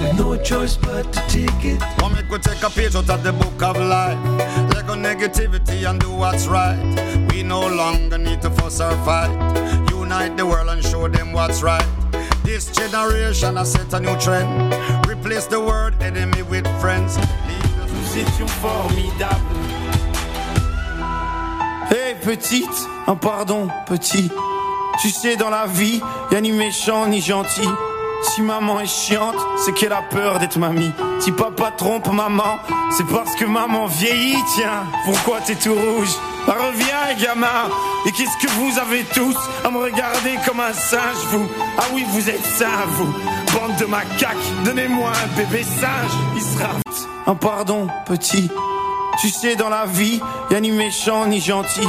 With no choice but to take it. Come make we take a page out of the book of life. Let go negativity and do what's right. We no longer need to fuss or fight. Unite the world and show them what's right. This generation has set a new trend. Replace the word enemy with friends. Nous étions formidables. Hey petite, un pardon petit. Tu sais dans la vie, y a ni méchant ni gentil. Si maman est chiante, c'est qu'elle a peur d'être mamie. Si papa trompe maman, c'est parce que maman vieillit. Tiens, pourquoi t'es tout rouge? Bah, Reviens, gamin. Et qu'est-ce que vous avez tous à me regarder comme un singe, vous? Ah oui, vous êtes ça, vous. Bande de macaques, donnez-moi un bébé singe. Il sera un pardon, petit. Tu sais, dans la vie, y a ni méchant ni gentil.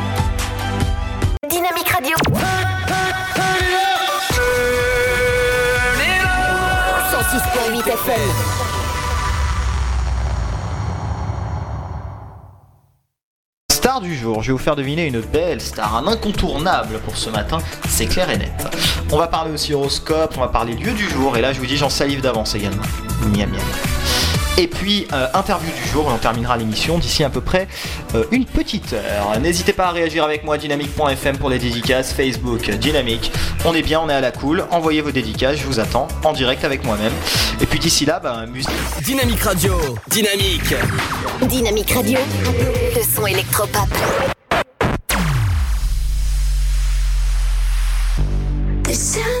Dynamique Radio. 106.8 FM. Star du jour, je vais vous faire deviner une belle star, un incontournable pour ce matin, c'est clair et net. On va parler aussi horoscope, on va parler lieu du jour, et là je vous dis j'en salive d'avance également. Miam miam. Et puis, euh, interview du jour, et on terminera l'émission d'ici à peu près euh, une petite heure. N'hésitez pas à réagir avec moi, dynamique.fm pour les dédicaces, Facebook, Dynamique. On est bien, on est à la cool. Envoyez vos dédicaces, je vous attends en direct avec moi-même. Et puis d'ici là, bah, musique. Dynamique Radio, Dynamique. Dynamique Radio, le son électropop. The sun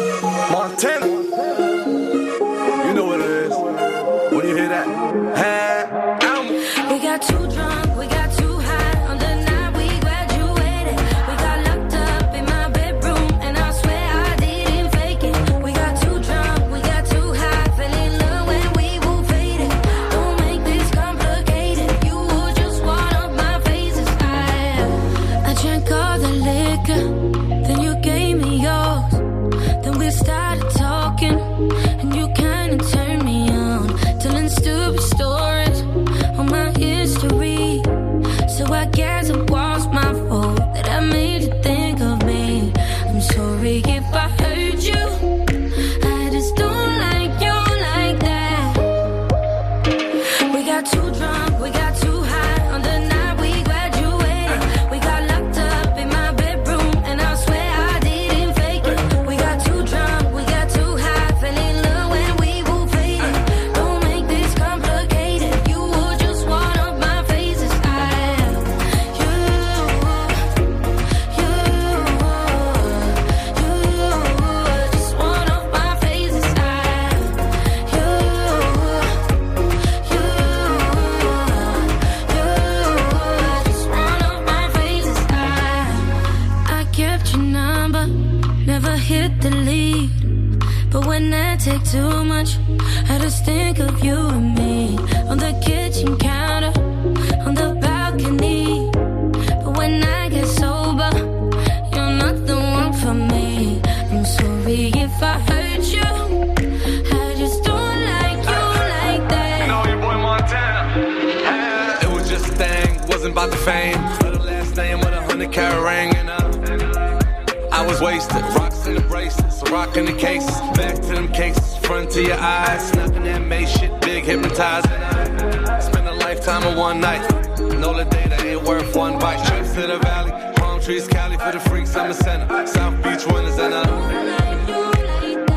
about the fame. Little last name with a hundred carat ring and I was wasted. Rocks in the bracelets, rocking the cases. Back to them cases, front to your eyes. Nothing that made shit big, hypnotizing. I spent a lifetime of one night. Know the data ain't worth one bite. Trips to the valley, palm trees, Cali for the freaks, I'm a center. South Beach winners and uh,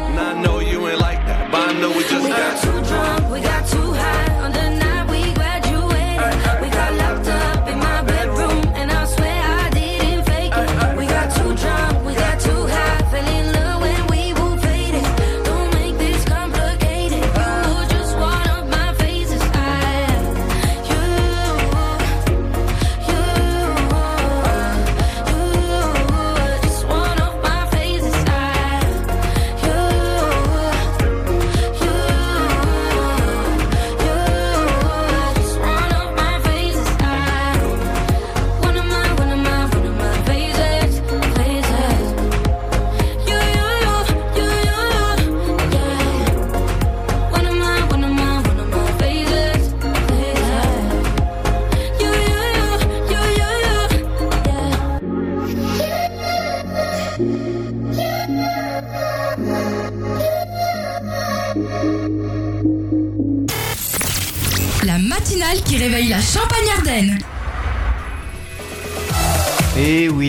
and I know you ain't like that, but I know we just We got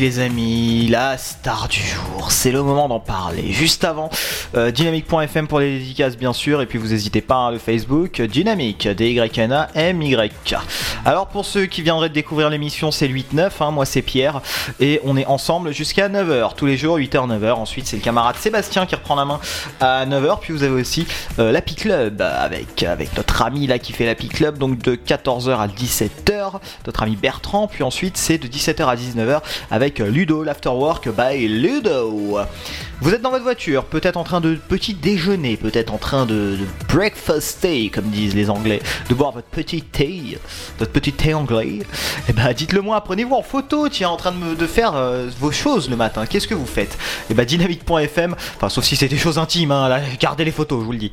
les amis, la star du c'est le moment d'en parler. Juste avant, euh, dynamique.fm pour les dédicaces bien sûr, et puis vous n'hésitez pas à le Facebook, dynamique, D-Y-N-A-M-Y. Alors pour ceux qui viendraient de découvrir l'émission, c'est le 8-9, hein, moi c'est Pierre, et on est ensemble jusqu'à 9h, tous les jours, 8h, 9h. Ensuite c'est le camarade Sébastien qui reprend la main à 9h, puis vous avez aussi euh, Club avec, notre ami là qui fait l'Happy Club, donc de 14h à 17h, notre ami Bertrand, puis ensuite c'est de 17h à 19h avec Ludo, l'Afterwork by Ludo. rua. Vous êtes dans votre voiture, peut-être en train de petit déjeuner, peut-être en train de, breakfast tea, comme disent les Anglais, de boire votre petit thé, votre petit thé anglais. Et ben dites-le moi, prenez-vous en photo, tiens, en train de, faire euh, vos choses le matin. Qu'est-ce que vous faites Et ben dynamique.fm, enfin sauf si c'est des choses intimes, hein, gardez les photos, je vous le dis.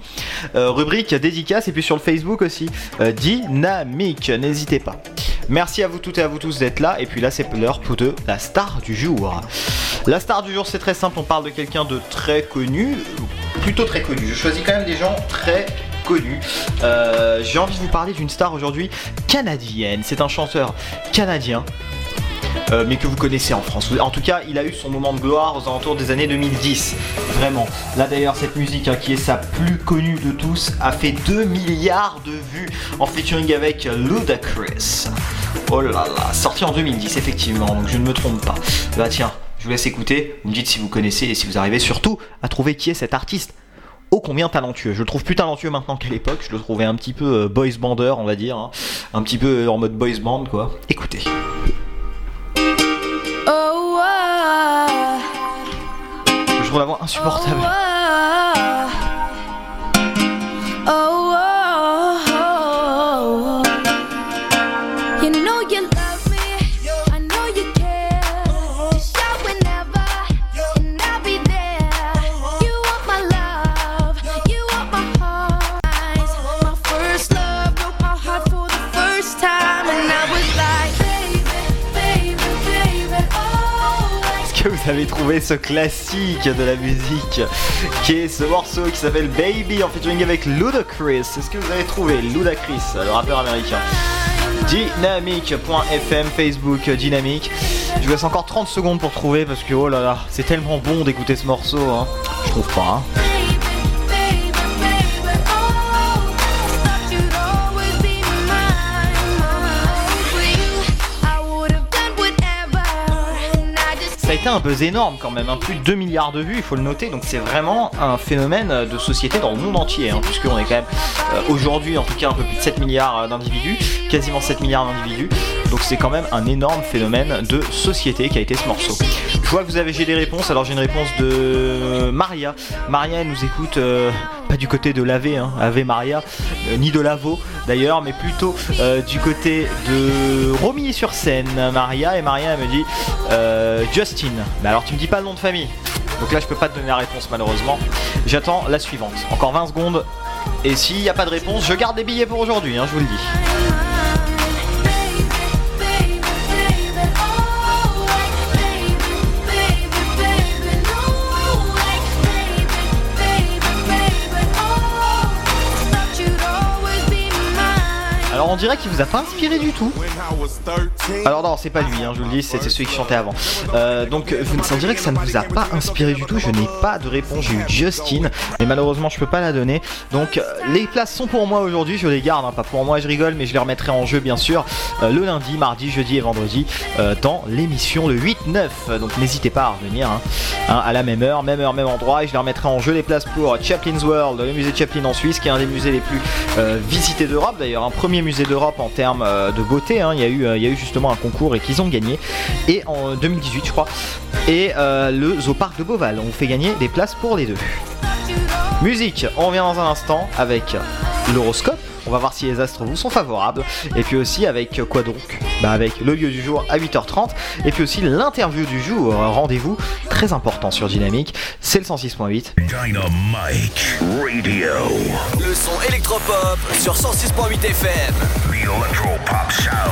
Euh, rubrique dédicace et puis sur le Facebook aussi, euh, dynamique, n'hésitez pas. Merci à vous toutes et à vous tous d'être là. Et puis là, c'est l'heure pour de la star du jour. La star du jour, c'est très simple. On parle de quelqu'un de très connu, plutôt très connu. Je choisis quand même des gens très connus. Euh, J'ai envie de vous parler d'une star aujourd'hui canadienne. C'est un chanteur canadien. euh, mais que vous connaissez en France. En tout cas, il a eu son moment de gloire aux alentours des années 2010. Vraiment. Là d'ailleurs, cette musique, hein, qui est sa plus connue de tous, a fait 2 milliards de vues en featuring avec Ludacris. Oh là là, sorti en 2010 effectivement, donc je ne me trompe pas. Bah tiens, je vous laisse écouter, vous me dites si vous connaissez et si vous arrivez surtout à trouver qui est cet artiste. Oh combien talentueux, je le trouve plus talentueux maintenant qu'à l'époque, je le trouvais un petit peu euh, boys bander on va dire, hein. un petit peu en mode boys band quoi. Écoutez. Oh, Je trouve la voix insupportable. Avez trouvé ce classique de la musique qui est ce morceau qui s'appelle Baby en featuring avec Ludacris Est-ce que vous avez trouvé Ludacris, le rappeur américain? Dynamique.fm, Facebook Dynamique. Je vous laisse encore 30 secondes pour trouver parce que oh là là, c'est tellement bon d'écouter ce morceau. Hein. Je trouve pas. hein. Un buzz énorme quand même, hein, plus de 2 milliards de vues, il faut le noter, donc c'est vraiment un phénomène de société dans le monde entier, hein, puisqu'on est quand même euh, aujourd'hui en tout cas un peu plus de 7 milliards euh, d'individus, quasiment 7 milliards d'individus, donc c'est quand même un énorme phénomène de société qui a été ce morceau. Je vois que vous avez j'ai des réponses, alors j'ai une réponse de Maria. Maria elle nous écoute euh, pas du côté de l'Ave, hein, Maria, euh, ni de Lavo d'ailleurs, mais plutôt euh, du côté de Romilly sur Seine, Maria, et Maria elle me dit Justin. Mais alors tu me dis pas le nom de famille. Donc là je peux pas te donner la réponse malheureusement. J'attends la suivante. Encore 20 secondes. Et s'il n'y a pas de réponse, je garde des billets pour aujourd'hui, hein, je vous le dis. On dirait qu'il vous a pas inspiré du tout. Alors non, c'est pas lui, hein, je vous le dis, c'était celui qui chantait avant. Euh, donc on dirait que ça ne vous a pas inspiré du tout. Je n'ai pas de réponse. J'ai eu Justin, mais malheureusement je peux pas la donner. Donc euh, les places sont pour moi aujourd'hui. Je les garde, hein, pas pour moi. Je rigole, mais je les remettrai en jeu bien sûr euh, le lundi, mardi, jeudi et vendredi euh, dans l'émission le 8-9. Donc n'hésitez pas à revenir hein, à la même heure, même heure, même endroit. Et je les remettrai en jeu les places pour Chaplin's World, le musée Chaplin en Suisse, qui est un des musées les plus visités d'Europe. D'ailleurs, un premier musée d'Europe en termes de beauté. hein. Il, y a eu, euh, il y a eu justement un concours et qu'ils ont gagné. Et en 2018, je crois. Et euh, le Zoo Park de Beauval. On vous fait gagner des places pour les deux. Musique, on revient dans un instant avec l'horoscope. On va voir si les astres vous sont favorables. Et puis aussi avec euh, quoi donc? Bah avec le lieu du jour à 8h30. Et puis aussi l'interview du jour. Rendez-vous très important sur Dynamique. C'est le 106.8. Dynamite Radio. Le son électropop sur 106.8 FM. The Electropop Sound.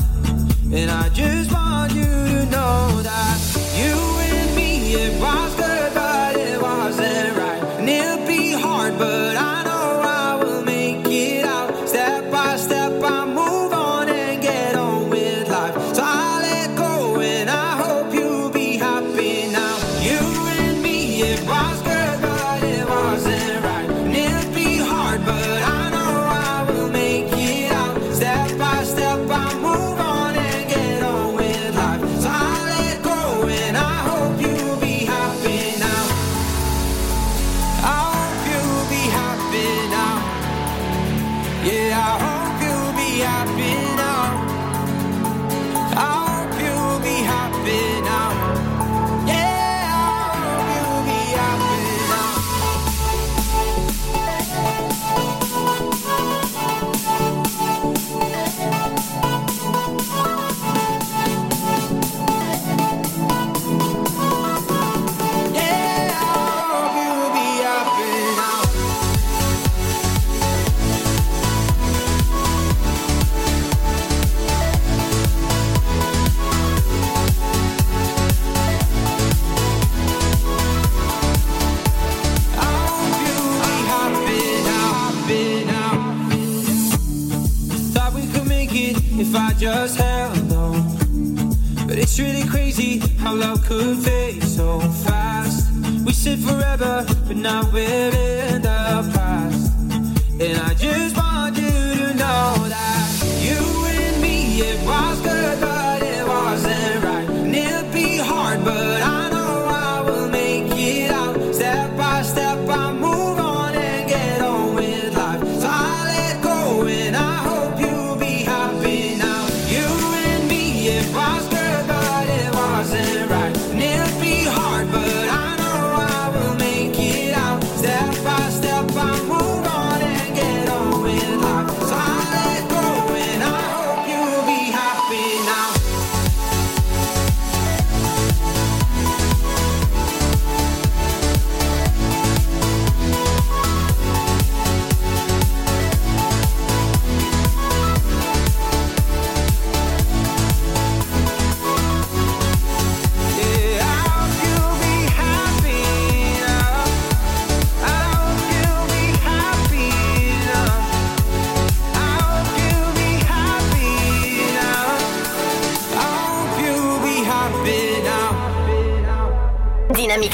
And I just want you to know that you and me, it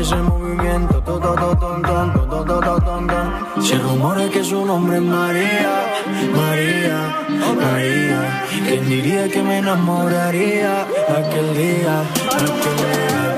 ese movimiento, todo, todo, todo, todo, todo, Se rumora que su nombre es María, María, María. ¿Quién diría que me enamoraría aquel día, aquel día?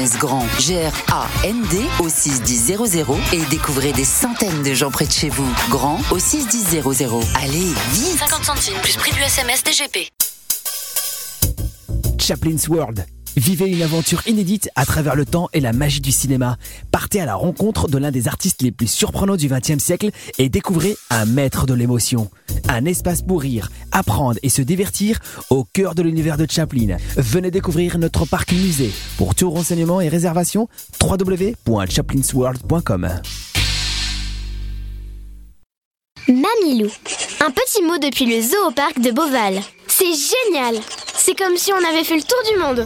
grand G-R-A-N-D au 61000 et découvrez des centaines de gens près de chez vous. Grand au 61000. Allez, vite 50 centimes plus prix du SMS DGP. Chaplin's World. Vivez une aventure inédite à travers le temps et la magie du cinéma. Partez à la rencontre de l'un des artistes les plus surprenants du XXe siècle et découvrez un maître de l'émotion. Un espace pour rire, apprendre et se divertir au cœur de l'univers de Chaplin. Venez découvrir notre parc musée. Pour tout renseignement et réservation, www.chaplinsworld.com. Mamilou. Un petit mot depuis le zoo au parc de Beauval. C'est génial C'est comme si on avait fait le tour du monde.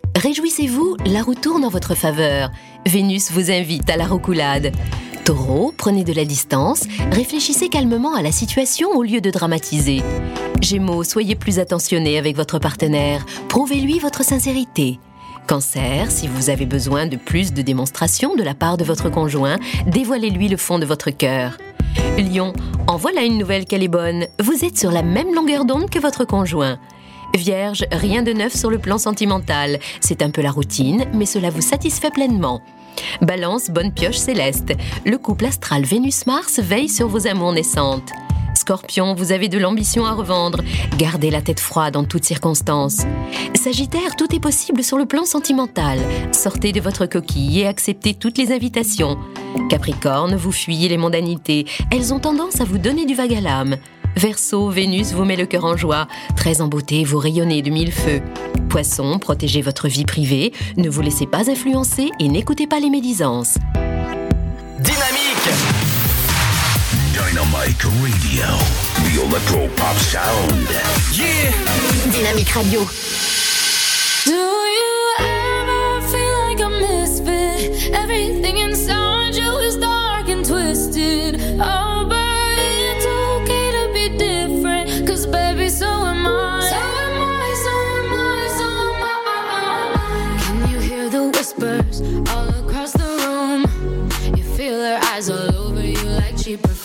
réjouissez-vous, la roue tourne en votre faveur. Vénus vous invite à la roucoulade. Taureau, prenez de la distance, réfléchissez calmement à la situation au lieu de dramatiser. Gémeaux, soyez plus attentionné avec votre partenaire, prouvez-lui votre sincérité. Cancer, si vous avez besoin de plus de démonstration de la part de votre conjoint, dévoilez-lui le fond de votre cœur. Lion, en voilà une nouvelle qu'elle est bonne. Vous êtes sur la même longueur d'onde que votre conjoint. Vierge, rien de neuf sur le plan sentimental. C'est un peu la routine, mais cela vous satisfait pleinement. Balance, bonne pioche céleste. Le couple astral Vénus-Mars veille sur vos amours naissantes. Scorpion, vous avez de l'ambition à revendre. Gardez la tête froide en toutes circonstances. Sagittaire, tout est possible sur le plan sentimental. Sortez de votre coquille et acceptez toutes les invitations. Capricorne, vous fuyez les mondanités. Elles ont tendance à vous donner du vague à l'âme. Verseau, Vénus vous met le cœur en joie. Très en beauté, vous rayonnez de mille feux. Poisson, protégez votre vie privée. Ne vous laissez pas influencer et n'écoutez pas les médisances. Dynamique Dynamite Radio. The Electro Pop Sound. Yeah Dynamique Radio. Do you ever feel like a misfit? Everything you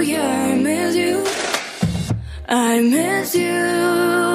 yeah, I miss you. I miss you,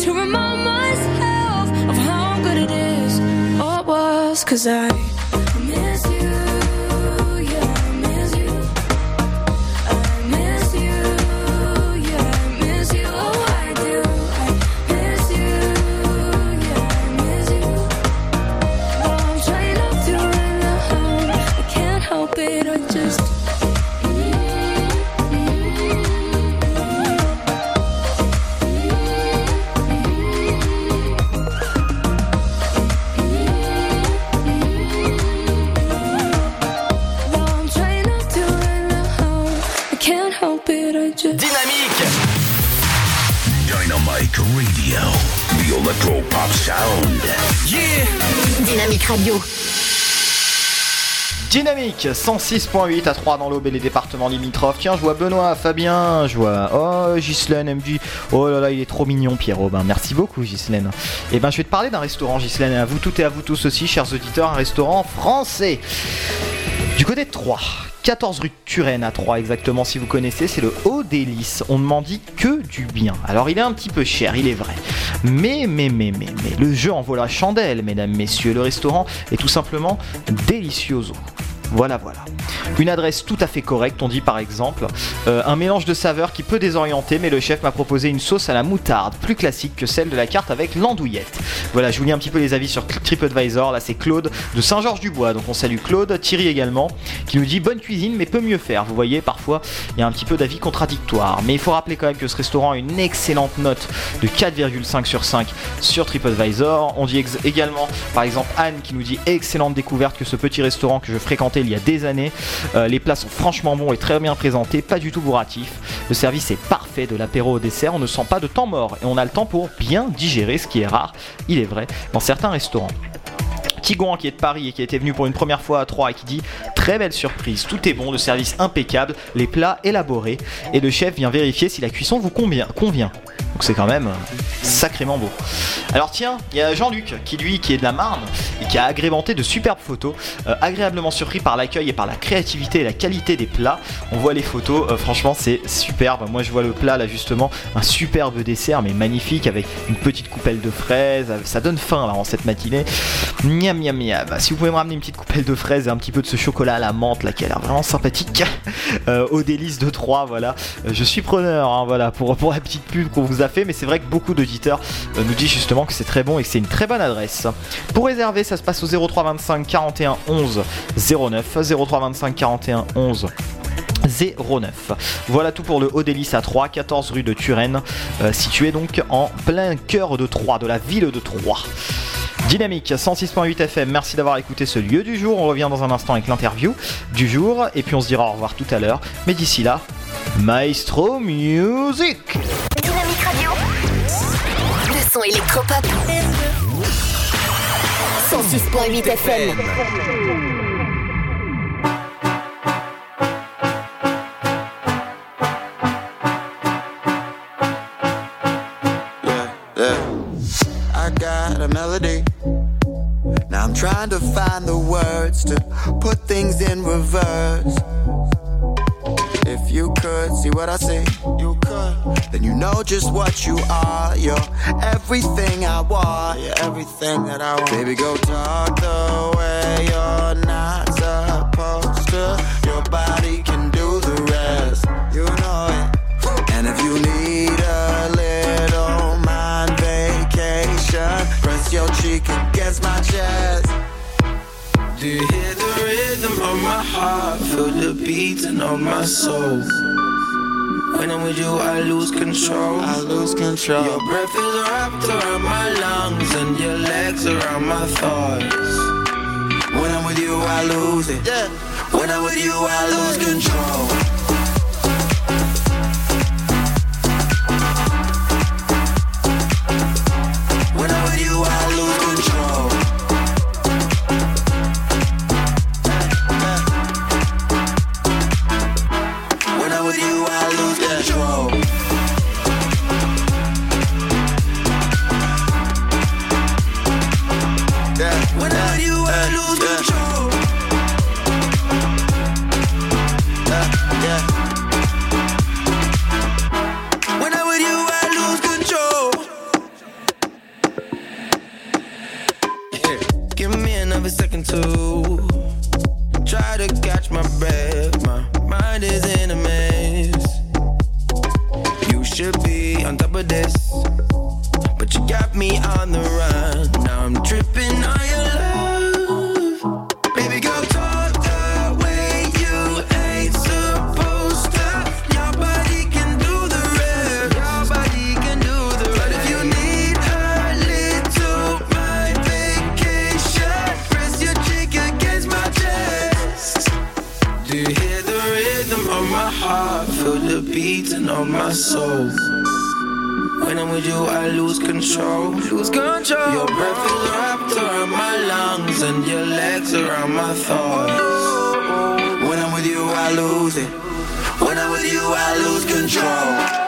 to remind myself of how good it is. It was, cause I Dynamique Radio. Dynamique 106.8 à 3 dans l'aube et les départements limitrophes. Tiens, je vois Benoît, Fabien, je vois oh Ghislaine, MJ. Oh là là, il est trop mignon, Pierrot. Ben, merci beaucoup, Ghislaine. Et ben, je vais te parler d'un restaurant, Ghislaine, à vous toutes et à vous tous aussi, chers auditeurs, un restaurant français. Côté de Troyes. 14 rue Turenne à 3 exactement si vous connaissez, c'est le Haut Délice. On ne m'en dit que du bien. Alors il est un petit peu cher, il est vrai. Mais, mais, mais, mais, mais, le jeu en vaut la chandelle, mesdames, messieurs. Le restaurant est tout simplement delicioso. Voilà, voilà. Une adresse tout à fait correcte, on dit par exemple. Euh, un mélange de saveurs qui peut désorienter, mais le chef m'a proposé une sauce à la moutarde, plus classique que celle de la carte avec l'andouillette. Voilà, je vous lis un petit peu les avis sur TripAdvisor. Là, c'est Claude de Saint-Georges-du-Bois. Donc on salue Claude, Thierry également, qui nous dit bonne cuisine, mais peut mieux faire. Vous voyez, parfois, il y a un petit peu d'avis contradictoires. Mais il faut rappeler quand même que ce restaurant a une excellente note de 4,5 sur 5 sur TripAdvisor. On dit également, par exemple, Anne qui nous dit excellente découverte que ce petit restaurant que je fréquentais il y a des années. Euh, les plats sont franchement bons et très bien présentés, pas du tout bourratifs. Le service est parfait de l'apéro au dessert, on ne sent pas de temps mort et on a le temps pour bien digérer, ce qui est rare, il est vrai, dans certains restaurants. Tigouan qui est de Paris et qui était venu pour une première fois à Troyes et qui dit très belle surprise, tout est bon, le service impeccable, les plats élaborés et le chef vient vérifier si la cuisson vous convient. Donc c'est quand même sacrément beau. Alors tiens, il y a Jean-Luc qui lui qui est de la Marne et qui a agrémenté de superbes photos, euh, agréablement surpris par l'accueil et par la créativité et la qualité des plats. On voit les photos, euh, franchement c'est superbe. Moi je vois le plat là justement, un superbe dessert mais magnifique avec une petite coupelle de fraises. Ça donne faim là en cette matinée. Miam miam miam. Si vous pouvez me ramener une petite coupelle de fraises et un petit peu de ce chocolat à la menthe là qui a l'air vraiment sympathique euh, au délice de 3 voilà. Je suis preneur hein, voilà pour, pour la petite pub qu'on vous a mais c'est vrai que beaucoup d'auditeurs euh, nous disent justement que c'est très bon et que c'est une très bonne adresse. Pour réserver ça se passe au 03 25 41 11 09 03 25 41 11 09. Voilà tout pour le Haut Délice à 3, 14 rue de Turenne, euh, situé donc en plein cœur de Troyes, de la ville de Troyes. Dynamique 106.8 FM, merci d'avoir écouté ce lieu du jour. On revient dans un instant avec l'interview du jour et puis on se dira au revoir tout à l'heure. Mais d'ici là, Maestro Music Radio. Le son électropop. 106.8 FM. Yeah. I got a melody. Now I'm trying to find the words to put things in reverse. You could see what I see, you could. Then you know just what you are. You're everything I want. You're everything that I want. Baby, go talk the way you're not supposed to. Your body can do the rest. You know it. And if you need a little mind vacation, press your cheek against my chest. Do you hear the rhythm of my heart? Feel the beating of my soul. When I'm with you, I lose control. I lose control. Your breath is wrapped around my lungs and your legs around my thighs. When I'm with you, I lose it. Yeah. When I'm with you, I lose control. Do you hear the rhythm of my heart? Feel the beating of my soul. When I'm with you, I lose control. Lose control. Your breath is wrapped around my lungs and your legs around my thighs. When I'm with you, I lose it. When I'm with you, I lose control.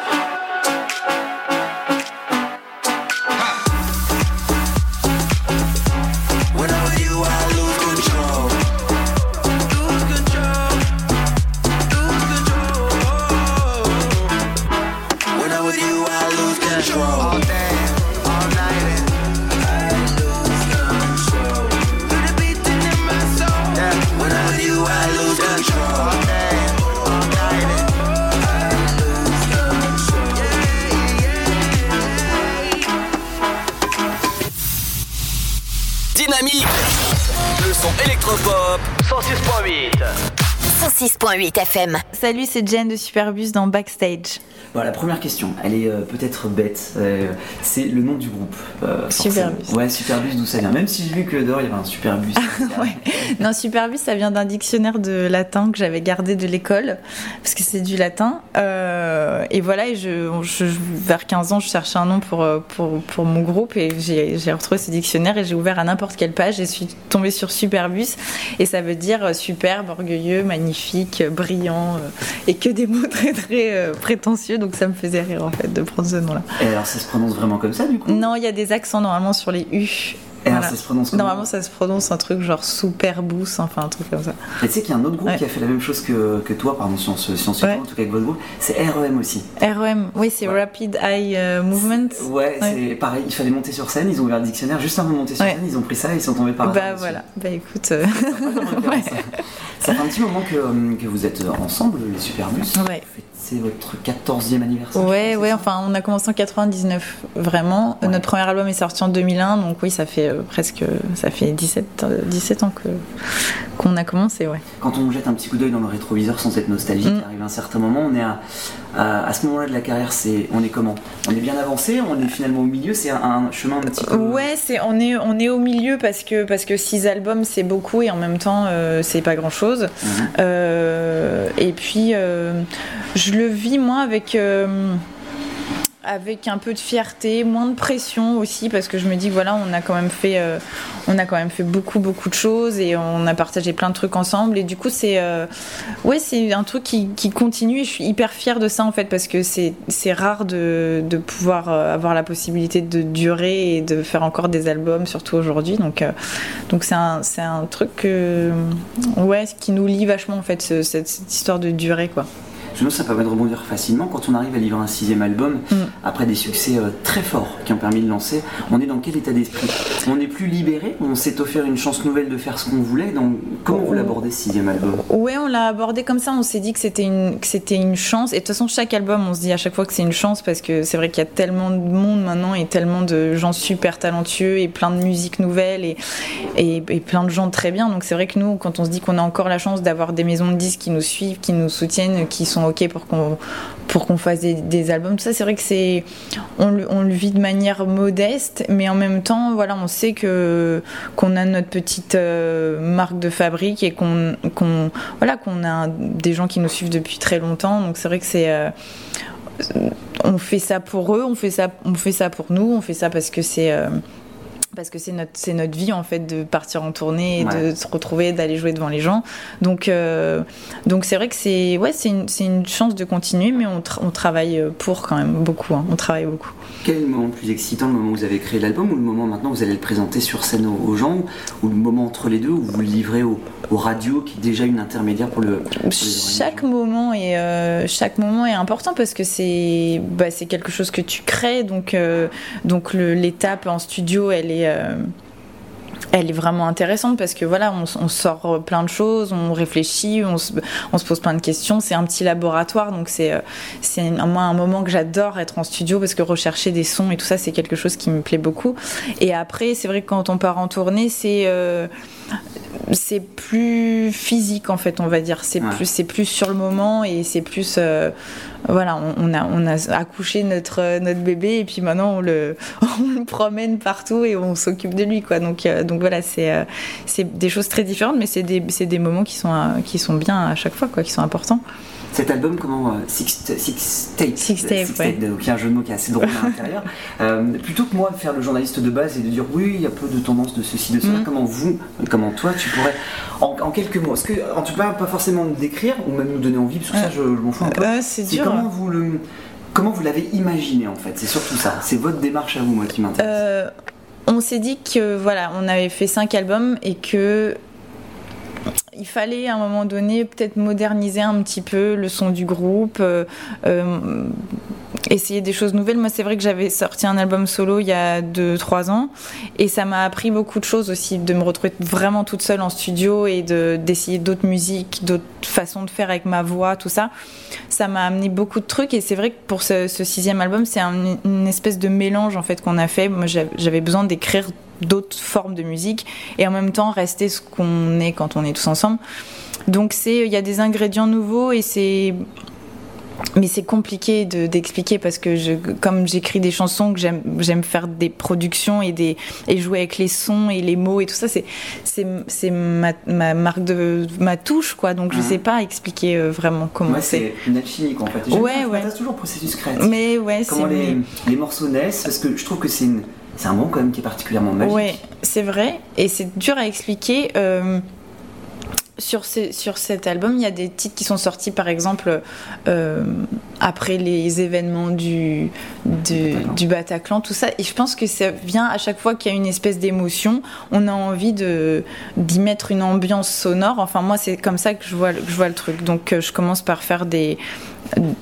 106.8 FM. Salut, c'est Jen de Superbus dans Backstage. Bon, la première question, elle est euh, peut-être bête. euh, c'est le nom du groupe. euh. Superbus. Ouais, Superbus, d'où ça vient? Même si j'ai vu que dehors il y avait un Superbus. Non, Superbus, ça vient d'un dictionnaire de latin que j'avais gardé de l'école, parce que c'est du latin. Et voilà, et je, je- vers 15 ans, je cherchais un nom pour, pour, pour mon groupe, et j'ai retrouvé ce dictionnaire, et j'ai ouvert à n'importe quelle page, et je suis tombée sur Superbus, et ça veut dire superbe, orgueilleux, magnifique, brillant, et que des mots très très prétentieux. Donc ça me faisait rire en fait de prendre ce nom-là. Et alors ça se prononce vraiment comme ça du coup? Non, il y a des accents normalement sur les U. Et alors, ça se prononce comment Normalement, ça se prononce un truc genre super boost, enfin un truc comme ça. Et tu sais qu'il y a un autre groupe Ouais. qui a fait la même chose que, que toi, pardon, si on se, si on se Ouais. en tout cas avec votre groupe, c'est REM aussi. REM, oui, c'est Rapid Eye euh, Movement. Ouais, c'est pareil, il fallait monter sur scène, ils ont ouvert le dictionnaire, juste avant de monter sur scène, ils ont pris ça et ils sont tombés par hasard Bah voilà, bah écoute. euh, Ça fait un petit moment que, euh, que vous êtes ensemble, les Superbus. Ouais. C'est votre 14e anniversaire. Ouais, ouais, enfin, on a commencé en 99, vraiment. Euh, Notre premier album est sorti en 2001, donc oui, ça fait euh, presque, ça fait 17, euh, 17 ans que qu'on a commencé, ouais. Quand on jette un petit coup d'œil dans le rétroviseur sans être nostalgique, Mm. il arrive un certain moment, on est à, à, à ce moment-là de la carrière, c'est, on est comment? On est bien avancé, on est finalement au milieu, c'est un, un chemin un petit peu. Ouais, c'est on est on est au milieu parce que parce que six albums c'est beaucoup et en même temps euh, c'est pas grand chose. et puis euh, je le vis moi avec euh, avec un peu de fierté, moins de pression aussi parce que je me dis voilà on a quand même fait euh, on a quand même fait beaucoup beaucoup de choses et on a partagé plein de trucs ensemble et du coup c'est euh, ouais c'est un truc qui, continue et je suis hyper fière de ça en fait parce que c'est rare de, de pouvoir euh, avoir la possibilité de durer et de faire encore des albums surtout aujourd'hui donc donc c'est un un truc ouais qui nous lie vachement en fait ce- cette, cette histoire de durée quoi. Me ça permet de rebondir facilement. Quand on arrive à livrer un sixième album, Mm. après des succès euh, très forts qui ont permis de lancer, on est dans quel état d'esprit? On est plus libéré, on s'est offert une chance nouvelle de faire ce qu'on voulait? Donc, comment vous l'abordez sixième album? Ouais, on l'a abordé comme ça. On s'est dit que c'était une, que c'était une chance. Et de toute façon, chaque album, on se dit à chaque fois que c'est une chance parce que c'est vrai qu'il y a tellement de monde maintenant et tellement de gens super talentueux et plein de musique nouvelle et, et, et plein de gens très bien. Donc c'est vrai que nous, quand on se dit qu'on a encore la chance d'avoir des maisons de disques qui nous suivent, qui nous soutiennent, qui sont ok pour qu'on pour qu'on fasse des, albums, tout ça, c'est vrai que c'est on, le- vit de manière modeste, mais en même temps, voilà, on sait que qu'on a notre petite euh, marque de fabrique et qu'on qu'on voilà qu'on a des gens qui nous suivent depuis très longtemps. Donc c'est vrai que c'est euh, on fait ça pour eux, on fait ça, on fait ça pour nous, on fait ça parce que c'est euh, parce que c'est notre, c'est notre vie en fait de partir en tournée, et Ouais. de se retrouver, d'aller jouer devant les gens. Donc, euh, donc c'est vrai que c'est, ouais, c'est une, c'est une chance de continuer, mais on, tra- on travaille pour quand même beaucoup. hein. on travaille beaucoup. Quel est le moment le plus excitant, le moment où vous avez créé l'album ou le moment maintenant où vous allez le présenter sur scène aux, gens ou le moment entre les deux où vous le livrez aux, aux radios qui est déjà une intermédiaire pour le. pour Chaque moment est euh, chaque moment est important parce que c'est bah, c'est quelque chose que tu crées donc euh, donc le- l'étape en studio elle est euh, elle est vraiment intéressante parce que voilà, on, sort plein de choses, on réfléchit, on se, on se pose plein de questions. C'est un petit laboratoire, donc c'est euh, c'est un, moi un moment que j'adore être en studio parce que rechercher des sons et tout ça, c'est quelque chose qui me plaît beaucoup. Et après, c'est vrai que quand on part en tournée, c'est euh, c'est plus physique en fait, on va dire. C'est Ouais. plus c'est plus sur le moment et c'est plus euh, voilà, on, a on a accouché notre euh, notre bébé et puis maintenant on le on le promène partout et on s'occupe de lui quoi. Donc euh, donc voilà, c'est euh, c'est des choses très différentes, mais c'est des des moments qui sont qui sont bien à chaque fois quoi, qui sont importants. Cet album, comment euh, Six, six Tape. Six Tape, ouais. Donc il y a un jeu de mots qui est assez drôle à l'intérieur. Euh, plutôt que moi de faire le journaliste de base et de dire oui, il y a peu de tendance de ceci, de cela, Mhm. comment vous, comment toi, tu pourrais, en, en quelques mots, est-ce que, en tout cas, pas forcément nous décrire ou même nous donner envie, parce que ça, je, je m'en fous un peu. Euh, c'est dur. Comment vous le. Comment vous l'avez imaginé en fait? C'est surtout ça. C'est votre démarche à vous, moi, qui m'intéresse. Euh, on s'est dit que voilà, on avait fait cinq albums et que il fallait à un moment donné peut-être moderniser un petit peu le son du groupe, euh, euh, essayer des choses nouvelles. Moi, c'est vrai que j'avais sorti un album solo il y a 2-3 ans et ça m'a appris beaucoup de choses aussi, de me retrouver vraiment toute seule en studio et de- d'essayer d'autres musiques, d'autres façons de faire avec ma voix, tout ça. Ça m'a amené beaucoup de trucs et c'est vrai que pour ce, sixième album, c'est un- une espèce de mélange en fait qu'on a fait. Moi, j'avais besoin d'écrire d'autres formes de musique et en même temps rester ce qu'on est quand on est tous ensemble. Donc c'est il y a des ingrédients nouveaux et c'est mais c'est compliqué de- d'expliquer parce que je, comme j'écris des chansons, que j'aime faire des productions et, des, et jouer avec les sons et les mots et tout ça, c'est ma, ma marque de ma touche quoi. Donc je Mhm. sais pas expliquer euh, vraiment comment Ouais, c'est. c'est en fait. Ouais, ouais. toujours processus créatif. Mais ouais, Comment les, les morceaux naissent, parce que je trouve que c'est une- c'est un moment quand même qui est particulièrement magique. Ouais, c'est vrai. Et c'est dur à expliquer. euh, sur, ces- sur cet album, il y a des titres qui sont sortis, par exemple, euh, après les événements du, du Bataclan, tout ça. Et je pense que ça vient à chaque fois qu'il y a une espèce d'émotion, on a envie de d'y mettre une ambiance sonore. Enfin, moi, c'est comme ça que je vois, que je vois le truc. Donc, euh, je commence par faire des.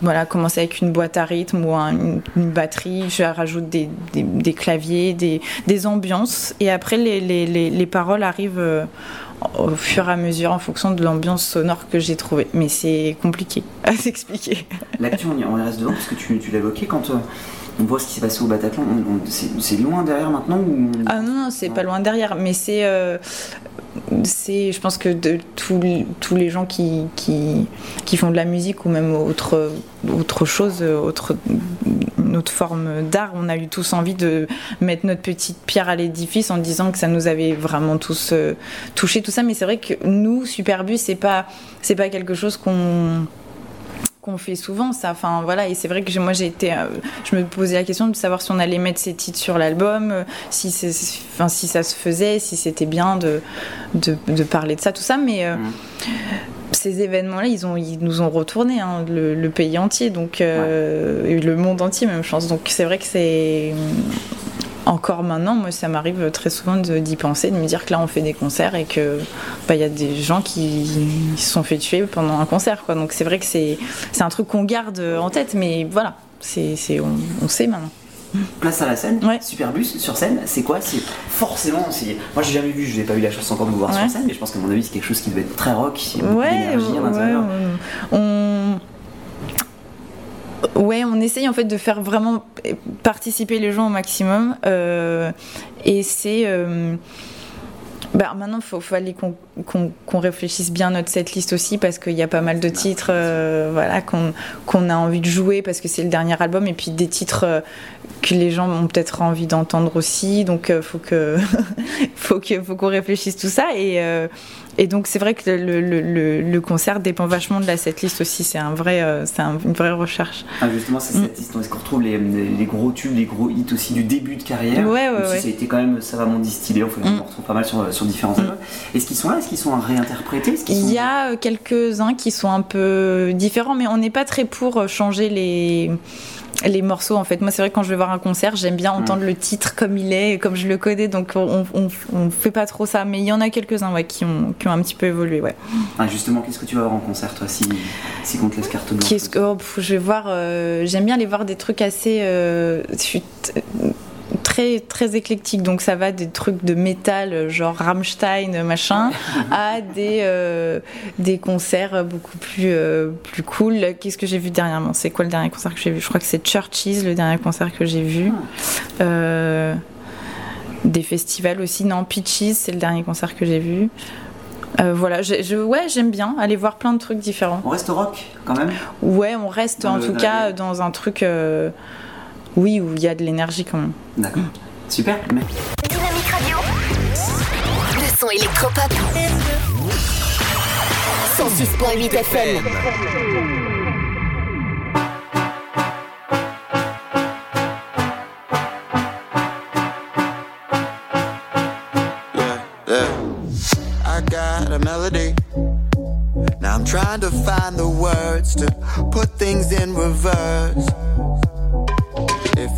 Voilà, commencer avec une boîte à rythme ou un- une, une batterie. Je rajoute des, des- des claviers, des, des ambiances. Et après, les, les- les- les paroles arrivent. euh, au fur et à mesure en fonction de l'ambiance sonore que j'ai trouvée. Mais c'est compliqué à s'expliquer. L'actu, on y, reste dedans parce que tu, tu l'évoquais quand euh, on voit ce qui s'est passé au Bataclan. c'est loin derrière maintenant ou Ah non, non, c'est pas loin derrière, mais c'est. euh, c'est, je pense que de tous les- tous les gens qui, qui, qui font de la musique ou même autre, autre chose, autre, une autre forme d'art, on a eu tous envie de mettre notre petite pierre à l'édifice en disant que ça nous avait vraiment tous euh, touché tout ça. Mais c'est vrai que nous, Superbus, c'est pas, c'est pas quelque chose qu'on qu'on fait souvent ça enfin voilà. Et c'est vrai que moi j'ai été euh, je me posais la question de savoir si on allait mettre ces titres sur l'album euh, si c'est enfin si ça se faisait si c'était bien de, de de parler de ça tout ça. Mais euh, ces événements-là, ils, ont, ils nous ont retourné hein, le, le pays entier, donc et le monde entier même, je pense. Donc c'est vrai que c'est encore maintenant, moi, ça m'arrive très souvent de- d'y penser, de me dire que là, on fait des concerts et que bah, il y a des gens qui se sont fait tuer pendant un concert, quoi. Donc c'est vrai que c'est c'est un truc qu'on garde en tête, mais voilà, c'est on, on sait maintenant. Place à la scène, Superbus sur scène, c'est quoi? C'est forcément. Moi j'ai jamais vu, je n'ai pas eu la chance encore de vous voir Ouais. sur scène, mais je pense qu'à mon avis c'est quelque chose qui devait être très rock, Ouais, d'énergie à ouais, l'intérieur. on... Ouais, on essaye en fait de faire vraiment participer les gens au maximum. euh, et c'est. euh, bah, maintenant, il faut, fallait qu'on qu'on- qu'on réfléchisse bien notre setlist aussi parce qu'il y a pas mal de titres euh, voilà, qu'on qu'on a envie de jouer parce que c'est le dernier album et puis des titres que les gens ont peut-être envie d'entendre aussi. Donc, il faut que faut que faut qu'on réfléchisse tout ça et et donc c'est vrai que le, le- le- le concert dépend vachement de la setlist aussi. C'est un vrai euh, c'est un- une vraie recherche. Ah, justement, c'est cette liste. Est-ce qu'on retrouve les, les gros tubes, les gros hits aussi du début de carrière? Ouais, ouais, même si ouais. ça a été quand même savamment distillé. Enfin, On en retrouve pas mal sur, sur différents albums. Est-ce qu'ils sont là? Est-ce qu'ils sont à réinterpréter? Est-ce qu'ils Il sont- y a euh, quelques-uns qui sont un peu différents, mais on n'est pas très pour euh, changer les, les morceaux en fait. Moi, c'est vrai que quand je vais voir un concert, j'aime bien entendre le titre comme il est, comme je le connais, donc on, on, on fait pas trop ça. Mais il y en a quelques-uns ouais, qui, ont, qui ont un petit peu évolué. Ouais. Ah, justement, qu'est-ce que tu vas voir en concert, toi, si, si qu'on te laisse carte blanche Qu'est-ce que oh, je vais voir euh, J'aime bien aller voir des trucs assez euh, très très éclectique. Donc ça va des trucs de métal euh, genre Rammstein machin à des euh, des concerts beaucoup plus euh, plus cool. Qu'est-ce que j'ai vu dernièrement? C'est quoi le dernier concert que j'ai vu? Je crois que c'est Churches le dernier concert que j'ai vu. Euh, des festivals aussi. Non, Peaches, c'est le dernier concert que j'ai vu. Euh, voilà, je, je- ouais, j'aime bien aller voir plein de trucs différents. On reste rock quand même Ouais, on reste Dans en le- tout cas dans un truc, euh, oui, où il y a de l'énergie quand même. D'accord. Super. Mais... Dynamique Radio. Le son électropop. 106.8 FM. yeah, yeah. I got a melody. Now I'm trying to find the words to put things in reverse.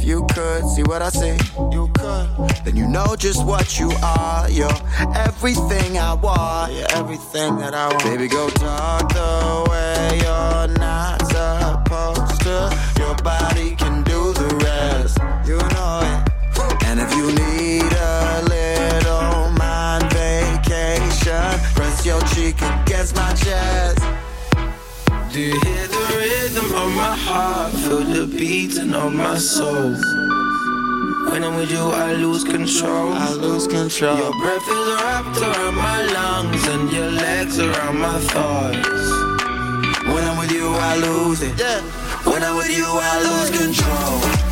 If you could see what I see, you could. Then you know just what you are. You're everything I want. You're everything that I want. Baby, go talk the way you're not supposed to. Your body can do the rest. You know it. And if you need a little mind vacation, press your cheek against my chest. Do you hear my heart? Feel the beating of my soul. When I'm with you, I lose control. I lose control. Your breath is wrapped around my lungs and your legs around my thighs. When I'm with you, I lose it. Yeah. When I'm with you, I lose control.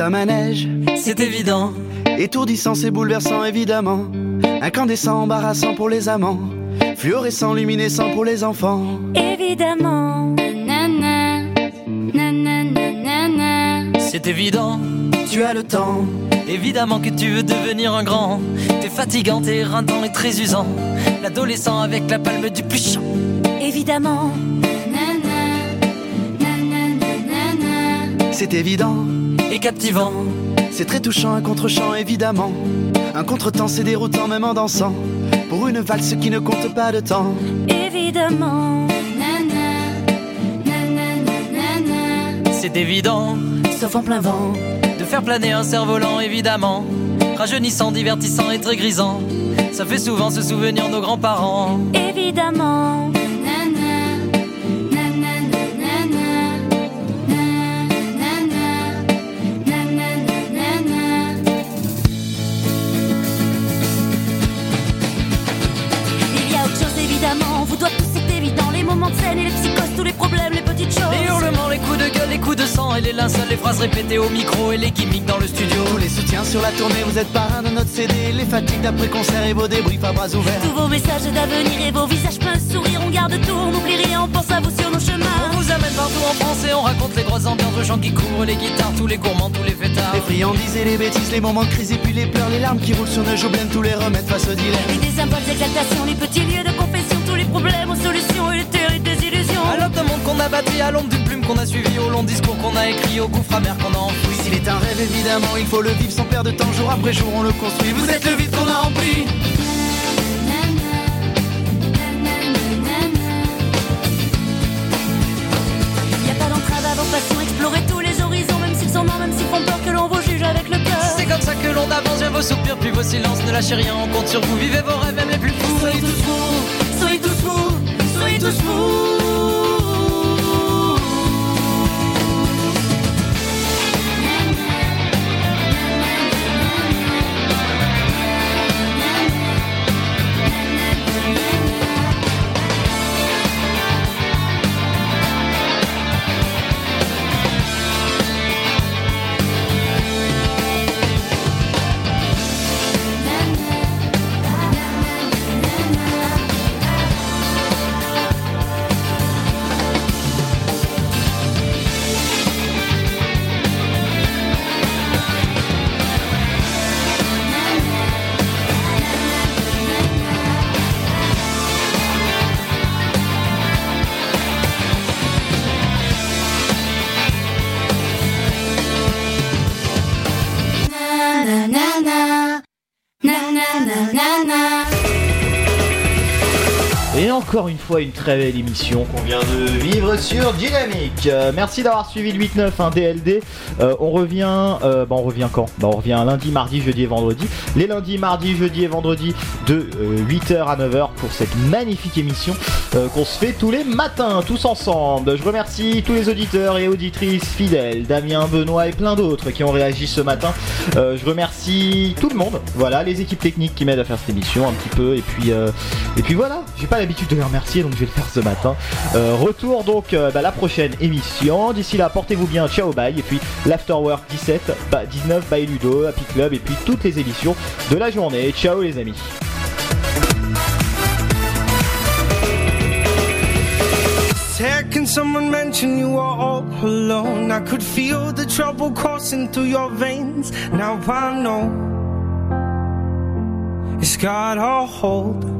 C'est un manège, C'est évident. étourdissant, c'est bouleversant évidemment. Incandescent, embarrassant pour les amants. Fluorescent, luminescent pour les enfants. Évidemment. Nanana, nanana, nanana. C'est évident, Tu as le temps, évidemment que tu veux devenir un grand. T'es fatigant, t'es rintant et très usant. L'adolescent avec la palme du plus chaud. Évidemment. c'est évident. Et captivant, C'est très touchant, un contre-champ évidemment. Un contretemps, c'est déroutant même en dansant. Pour une valse qui ne compte pas de temps. Évidemment. c'est évident, Sauf en plein vent. de faire planer un cerf-volant, évidemment. Rajeunissant, divertissant et très grisant. Ça fait souvent se souvenir nos grands-parents. Évidemment. De scène et les psychoses, tous les problèmes, les petites choses. Les hurlements, les coups de gueule, les coups de sang et les linceuls, les phrases répétées au micro et les gimmicks dans le studio. Tous les soutiens sur la tournée, vous êtes parrain de notre CD. Les fatigues d'après-concert et vos débriefs à bras ouverts. Tous vos messages d'avenir et vos visages pleins de sourire, on garde tout, on n'oublie rien, on pense à vous sur nos chemins. On vous amène partout en France et on raconte les grosses ambiances, le chant qui court, les guitares, tous les gourmands, tous les fêtards. Les friandises et les bêtises, les moments de crise et puis les pleurs, les larmes qui roulent sur nos joues, blêmes, tous les remèdes face au dilemme. Et des symboles d'exaltation, les petits lieux de confession, tous les problèmes l'aube d'un monde qu'on a bâti, à l'ombre d'une plume qu'on a suivi, au long discours qu'on a écrit, au gouffre amer qu'on a enfoui. S'il est un rêve, évidemment, il faut le vivre sans perdre de temps, jour après jour, on le construit. Vous êtes le vide qu'on a rempli. Y a pas d'entrave à vos passions, explorer tous les horizons, même s'ils sont morts, même s'ils font peur que l'on vous juge avec le cœur. C'est comme ça que l'on avance, vient vos soupirs, puis vos silences, ne lâchez rien, on compte sur vous, vivez vos rêves, même les plus fous. Soyez tous fous, soyez tous fous, soyez tous fous. Encore une fois, une très belle émission qu'on vient de vivre sur Dynamique. Euh, merci d'avoir suivi le 8-9 hein, DLD. Euh, on revient, euh, bah, on revient quand? Bah, On revient lundi, mardi, jeudi et vendredi. Les lundis, mardi, jeudi et vendredi de 8h à 9h pour cette magnifique émission qu'on se fait tous les matins, tous ensemble. Je remercie tous les auditeurs et auditrices fidèles, Damien, Benoît et plein d'autres qui ont réagi ce matin. Je remercie tout le monde, voilà, les équipes techniques qui m'aident à faire cette émission un petit peu. Et puis, et puis voilà, j'ai pas l'habitude de remercier donc je vais le faire ce matin. Euh, retour donc euh, bah, la prochaine émission. D'ici là, portez-vous bien, ciao, bye. Et puis l'Afterwork 17, bah, 19 by Ludo, Happy Club et puis toutes les émissions de la journée. Ciao les amis. You are all alone? I could feel the trouble through your veins. Now it's hold.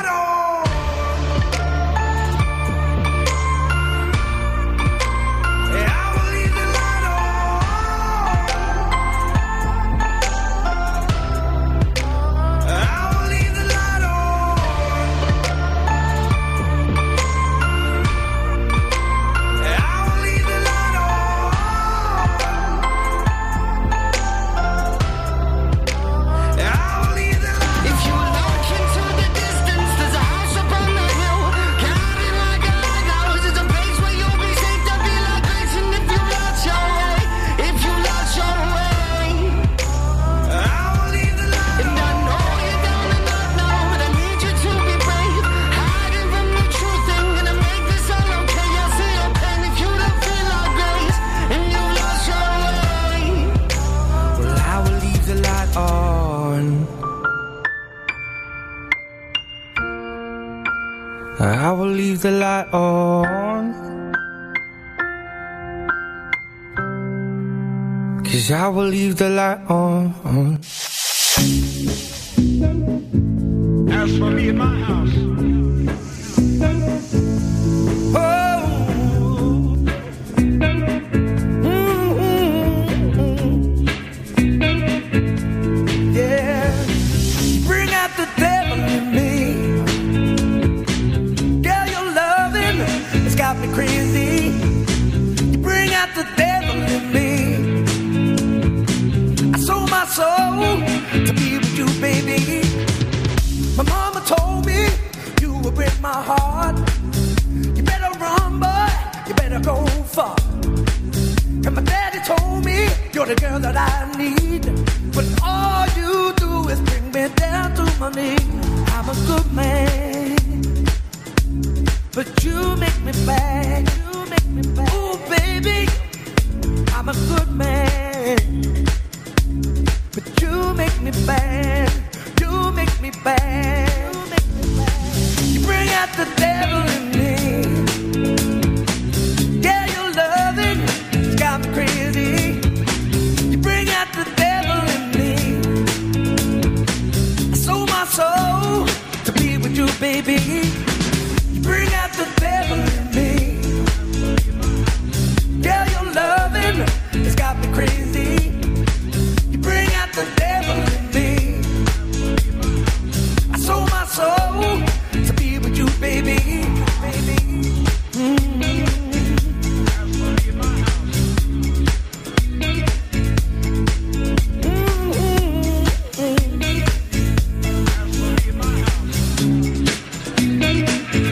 will leave the light on. As for me and my house, my heart. You better run, boy. You better go far. And my daddy told me you're the girl that I need. But all you do is bring me down to my knees. I'm a good man. But you make me bad. You make me bad. Ooh, baby. I'm a good man.